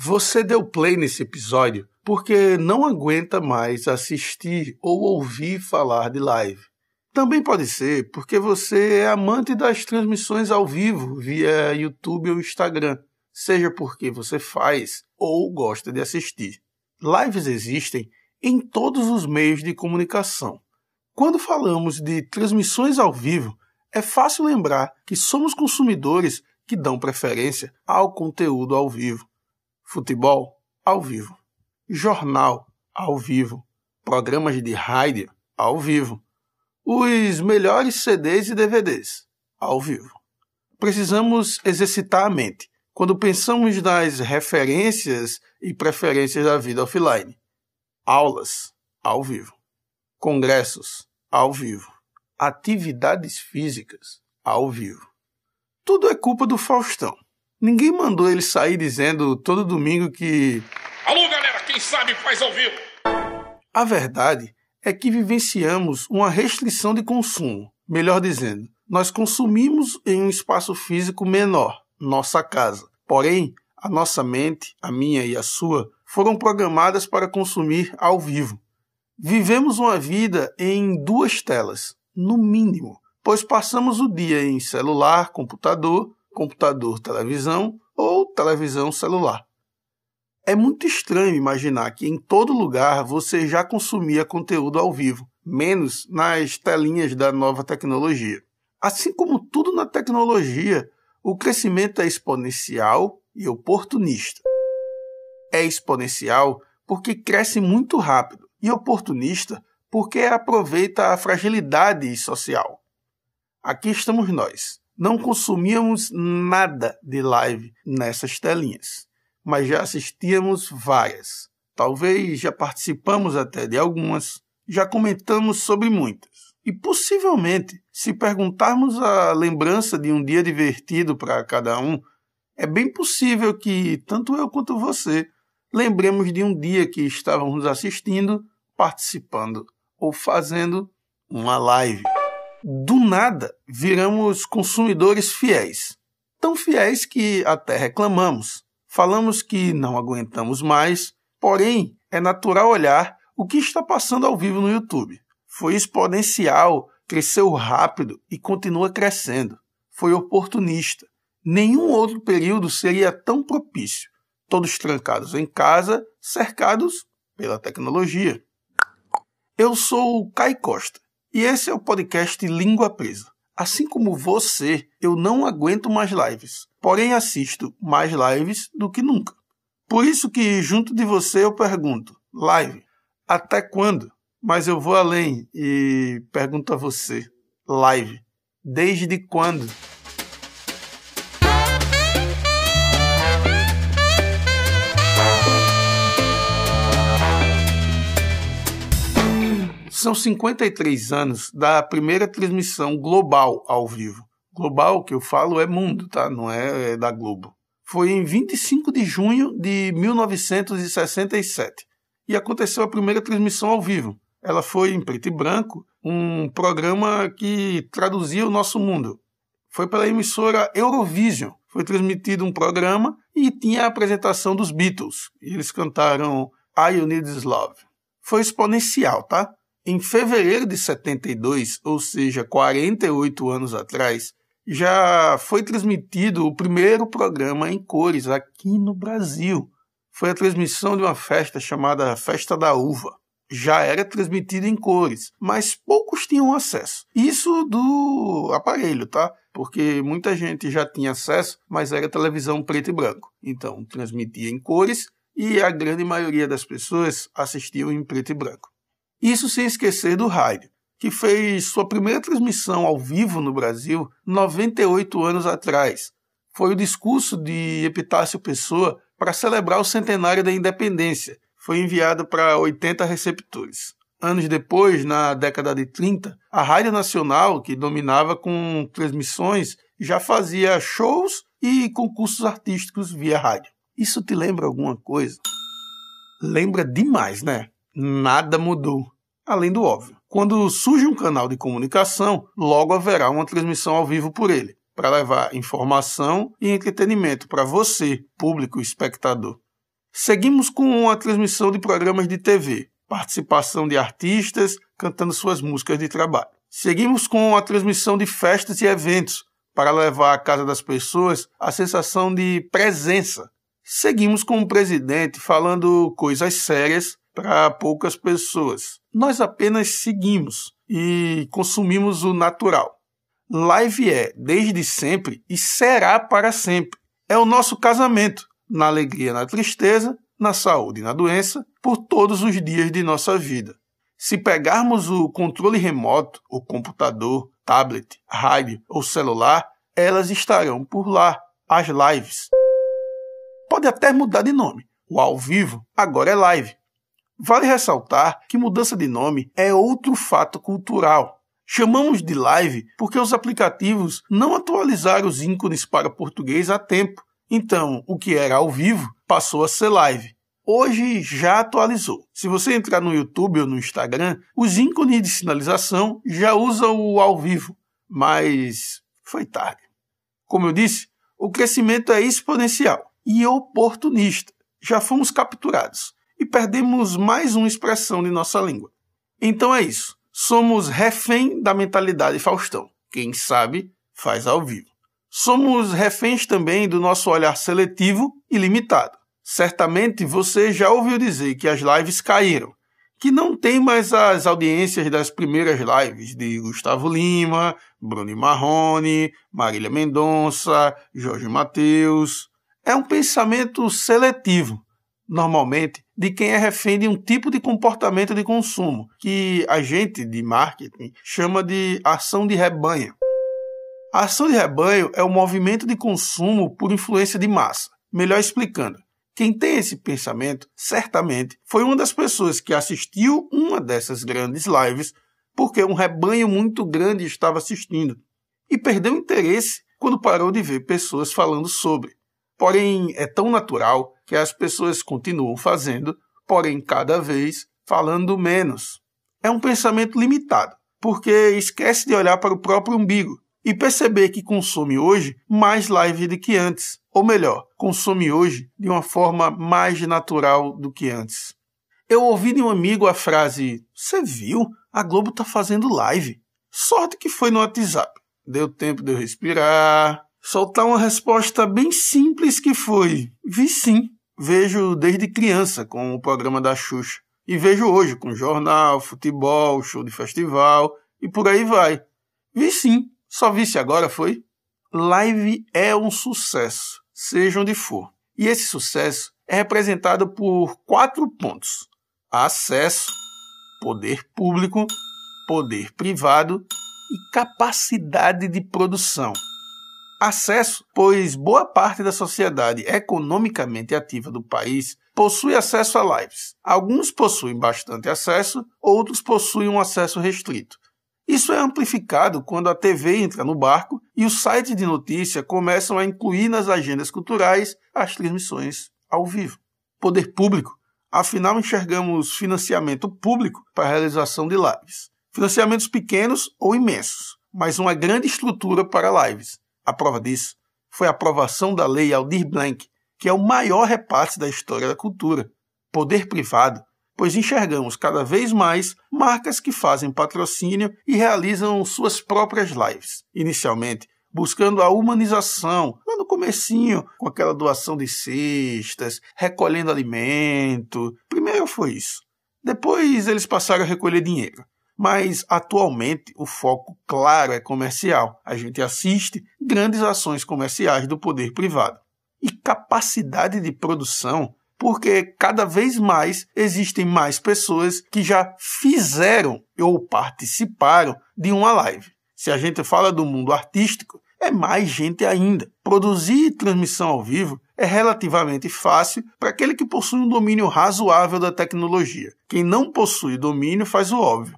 Você deu play nesse episódio porque não aguenta mais assistir ou ouvir falar de live. Também pode ser porque você é amante das transmissões ao vivo via YouTube ou Instagram, seja porque você faz ou gosta de assistir. Lives existem em todos os meios de comunicação. Quando falamos de transmissões ao vivo, é fácil lembrar que somos consumidores que dão preferência ao conteúdo ao vivo futebol ao vivo, jornal ao vivo, programas de rádio ao vivo, os melhores CDs e DVDs ao vivo. Precisamos exercitar a mente quando pensamos nas referências e preferências da vida offline. Aulas ao vivo, congressos ao vivo, atividades físicas ao vivo. Tudo é culpa do Faustão. Ninguém mandou ele sair dizendo todo domingo que. Alô, galera, quem sabe faz ao vivo! A verdade é que vivenciamos uma restrição de consumo. Melhor dizendo, nós consumimos em um espaço físico menor, nossa casa. Porém, a nossa mente, a minha e a sua, foram programadas para consumir ao vivo. Vivemos uma vida em duas telas, no mínimo, pois passamos o dia em celular, computador computador, televisão ou televisão celular. É muito estranho imaginar que em todo lugar você já consumia conteúdo ao vivo, menos nas telinhas da nova tecnologia. Assim como tudo na tecnologia, o crescimento é exponencial e oportunista. É exponencial porque cresce muito rápido e oportunista porque aproveita a fragilidade social. Aqui estamos nós, não consumíamos nada de live nessas telinhas, mas já assistíamos várias. Talvez já participamos até de algumas, já comentamos sobre muitas. E possivelmente, se perguntarmos a lembrança de um dia divertido para cada um, é bem possível que tanto eu quanto você lembremos de um dia que estávamos assistindo, participando ou fazendo uma live do nada, viramos consumidores fiéis. Tão fiéis que até reclamamos. Falamos que não aguentamos mais, porém, é natural olhar o que está passando ao vivo no YouTube. Foi exponencial, cresceu rápido e continua crescendo. Foi oportunista. Nenhum outro período seria tão propício. Todos trancados em casa, cercados pela tecnologia. Eu sou o Kai Costa e esse é o podcast Língua Presa. Assim como você, eu não aguento mais lives, porém assisto mais lives do que nunca. Por isso que junto de você eu pergunto: live, até quando? Mas eu vou além e pergunto a você: live, desde quando? São 53 anos da primeira transmissão global ao vivo. Global que eu falo é mundo, tá? Não é, é da Globo. Foi em 25 de junho de 1967 e aconteceu a primeira transmissão ao vivo. Ela foi em preto e branco, um programa que traduzia o nosso mundo. Foi pela emissora Eurovision. Foi transmitido um programa e tinha a apresentação dos Beatles. Eles cantaram I You Need This Love. Foi exponencial, tá? Em fevereiro de 72, ou seja, 48 anos atrás, já foi transmitido o primeiro programa em cores aqui no Brasil. Foi a transmissão de uma festa chamada Festa da Uva. Já era transmitida em cores, mas poucos tinham acesso. Isso do aparelho, tá? Porque muita gente já tinha acesso, mas era televisão preto e branco. Então, transmitia em cores e a grande maioria das pessoas assistiam em preto e branco. Isso sem esquecer do rádio, que fez sua primeira transmissão ao vivo no Brasil 98 anos atrás. Foi o discurso de Epitácio Pessoa para celebrar o centenário da independência. Foi enviado para 80 receptores. Anos depois, na década de 30, a Rádio Nacional, que dominava com transmissões, já fazia shows e concursos artísticos via rádio. Isso te lembra alguma coisa? Lembra demais, né? Nada mudou, além do óbvio. Quando surge um canal de comunicação, logo haverá uma transmissão ao vivo por ele, para levar informação e entretenimento para você, público espectador. Seguimos com a transmissão de programas de TV, participação de artistas cantando suas músicas de trabalho. Seguimos com a transmissão de festas e eventos para levar à casa das pessoas a sensação de presença. Seguimos com o presidente falando coisas sérias para poucas pessoas. Nós apenas seguimos e consumimos o natural. Live é, desde sempre, e será para sempre. É o nosso casamento, na alegria, na tristeza, na saúde e na doença, por todos os dias de nossa vida. Se pegarmos o controle remoto, o computador, tablet, rádio ou celular, elas estarão por lá, as lives. Pode até mudar de nome. O ao vivo agora é live. Vale ressaltar que mudança de nome é outro fato cultural. Chamamos de live porque os aplicativos não atualizaram os ícones para português a tempo. Então, o que era ao vivo passou a ser live hoje já atualizou. Se você entrar no YouTube ou no Instagram, os ícones de sinalização já usam o ao vivo, mas foi tarde. Como eu disse, o crescimento é exponencial e oportunista. Já fomos capturados e perdemos mais uma expressão de nossa língua. Então é isso. Somos refém da mentalidade Faustão. Quem sabe, faz ao vivo. Somos reféns também do nosso olhar seletivo e limitado. Certamente você já ouviu dizer que as lives caíram, que não tem mais as audiências das primeiras lives de Gustavo Lima, Bruno Marrone, Marília Mendonça, Jorge Mateus. É um pensamento seletivo, normalmente, de quem é refém de um tipo de comportamento de consumo, que a gente de marketing chama de ação de rebanho. A ação de rebanho é o movimento de consumo por influência de massa. Melhor explicando, quem tem esse pensamento, certamente, foi uma das pessoas que assistiu uma dessas grandes lives porque um rebanho muito grande estava assistindo e perdeu interesse quando parou de ver pessoas falando sobre. Porém, é tão natural que as pessoas continuam fazendo, porém, cada vez falando menos. É um pensamento limitado, porque esquece de olhar para o próprio umbigo e perceber que consome hoje mais live do que antes ou melhor, consome hoje de uma forma mais natural do que antes. Eu ouvi de um amigo a frase: Você viu? A Globo tá fazendo live. Sorte que foi no WhatsApp. Deu tempo de eu respirar, soltar uma resposta bem simples que foi: Vi sim. Vejo desde criança com o programa da Xuxa. E vejo hoje com jornal, futebol, show de festival e por aí vai. Vi sim. Só vi se agora foi? Live é um sucesso seja onde for. E esse sucesso é representado por quatro pontos: acesso, poder público, poder privado e capacidade de produção. Acesso, pois boa parte da sociedade economicamente ativa do país possui acesso a lives. Alguns possuem bastante acesso, outros possuem um acesso restrito. Isso é amplificado quando a TV entra no barco e os sites de notícia começam a incluir nas agendas culturais as transmissões ao vivo. Poder público. Afinal, enxergamos financiamento público para a realização de lives. Financiamentos pequenos ou imensos, mas uma grande estrutura para lives. A prova disso foi a aprovação da Lei Aldir Blanc, que é o maior repasse da história da cultura. Poder privado pois enxergamos cada vez mais marcas que fazem patrocínio e realizam suas próprias lives. Inicialmente, buscando a humanização, lá no comecinho, com aquela doação de cestas, recolhendo alimento. Primeiro foi isso. Depois eles passaram a recolher dinheiro. Mas atualmente o foco claro é comercial. A gente assiste grandes ações comerciais do poder privado. E capacidade de produção porque cada vez mais existem mais pessoas que já fizeram ou participaram de uma live. Se a gente fala do mundo artístico, é mais gente ainda. Produzir transmissão ao vivo é relativamente fácil para aquele que possui um domínio razoável da tecnologia. Quem não possui domínio faz o óbvio.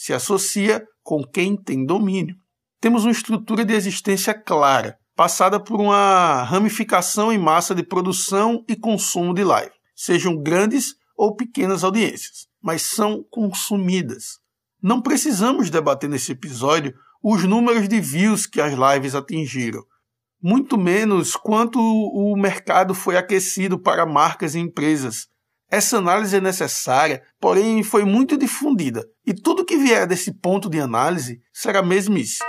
Se associa com quem tem domínio. Temos uma estrutura de existência clara, passada por uma ramificação em massa de produção e consumo de live, sejam grandes ou pequenas audiências, mas são consumidas. Não precisamos debater nesse episódio os números de views que as lives atingiram. muito menos quanto o mercado foi aquecido para marcas e empresas. Essa análise é necessária, porém foi muito difundida, e tudo que vier desse ponto de análise será mesmice.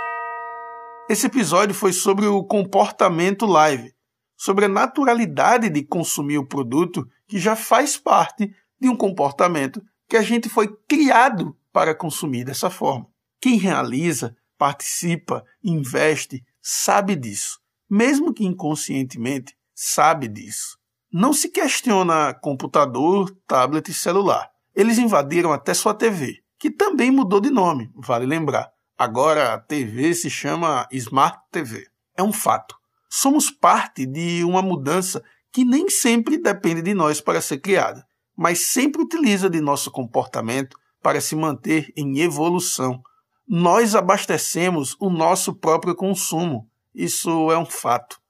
Esse episódio foi sobre o comportamento live, sobre a naturalidade de consumir o produto que já faz parte de um comportamento que a gente foi criado para consumir dessa forma. Quem realiza, participa, investe, sabe disso. Mesmo que inconscientemente, sabe disso. Não se questiona computador, tablet e celular. Eles invadiram até sua TV, que também mudou de nome, vale lembrar. Agora a TV se chama Smart TV. É um fato somos parte de uma mudança que nem sempre depende de nós para ser criada, mas sempre utiliza de nosso comportamento para se manter em evolução. Nós abastecemos o nosso próprio consumo. Isso é um fato.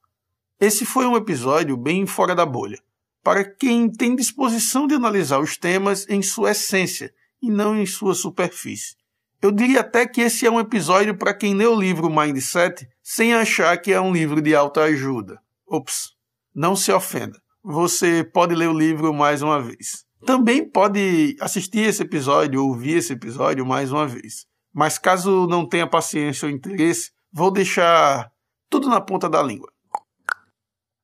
Esse foi um episódio bem fora da bolha, para quem tem disposição de analisar os temas em sua essência e não em sua superfície. Eu diria até que esse é um episódio para quem lê o livro Mindset sem achar que é um livro de autoajuda. Ops, não se ofenda. Você pode ler o livro mais uma vez. Também pode assistir esse episódio, ouvir esse episódio mais uma vez. Mas caso não tenha paciência ou interesse, vou deixar tudo na ponta da língua.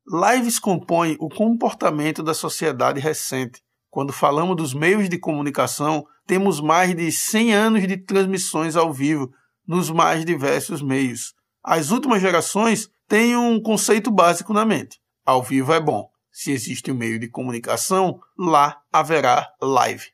Lives compõem o comportamento da sociedade recente. Quando falamos dos meios de comunicação, temos mais de 100 anos de transmissões ao vivo nos mais diversos meios. As últimas gerações têm um conceito básico na mente: ao vivo é bom. Se existe um meio de comunicação, lá haverá live.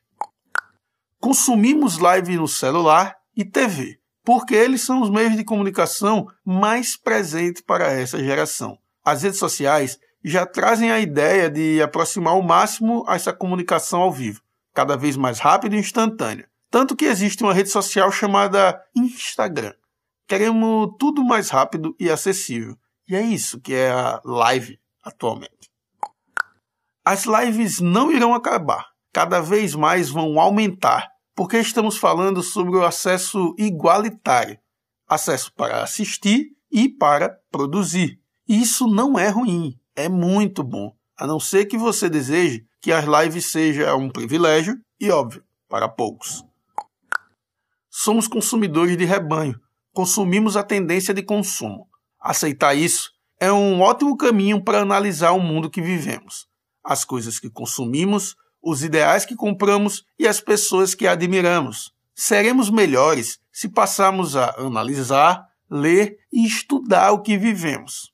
Consumimos live no celular e TV, porque eles são os meios de comunicação mais presentes para essa geração. As redes sociais já trazem a ideia de aproximar ao máximo essa comunicação ao vivo, cada vez mais rápida e instantânea. Tanto que existe uma rede social chamada Instagram, Queremos tudo mais rápido e acessível. E é isso que é a live atualmente. As lives não irão acabar, cada vez mais vão aumentar, porque estamos falando sobre o acesso igualitário acesso para assistir e para produzir. Isso não é ruim, é muito bom, a não ser que você deseje que as lives sejam um privilégio e óbvio para poucos. Somos consumidores de rebanho consumimos a tendência de consumo. Aceitar isso é um ótimo caminho para analisar o mundo que vivemos, as coisas que consumimos, os ideais que compramos e as pessoas que admiramos. Seremos melhores se passarmos a analisar, ler e estudar o que vivemos.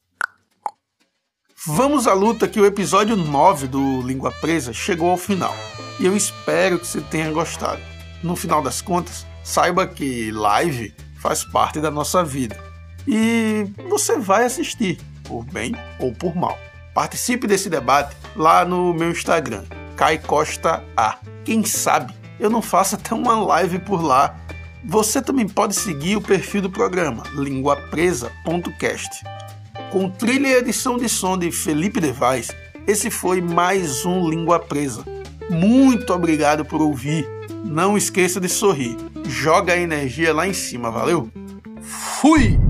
Vamos à luta que o episódio 9 do Língua Presa chegou ao final. E eu espero que você tenha gostado. No final das contas, saiba que live faz parte da nossa vida. E você vai assistir, por bem ou por mal. Participe desse debate lá no meu Instagram, Kai Costa A. Quem sabe eu não faço até uma live por lá. Você também pode seguir o perfil do programa, linguapresa.cast. Com trilha e edição de som de Felipe Devais, esse foi mais um Língua Presa. Muito obrigado por ouvir. Não esqueça de sorrir joga a energia lá em cima, valeu? Fui!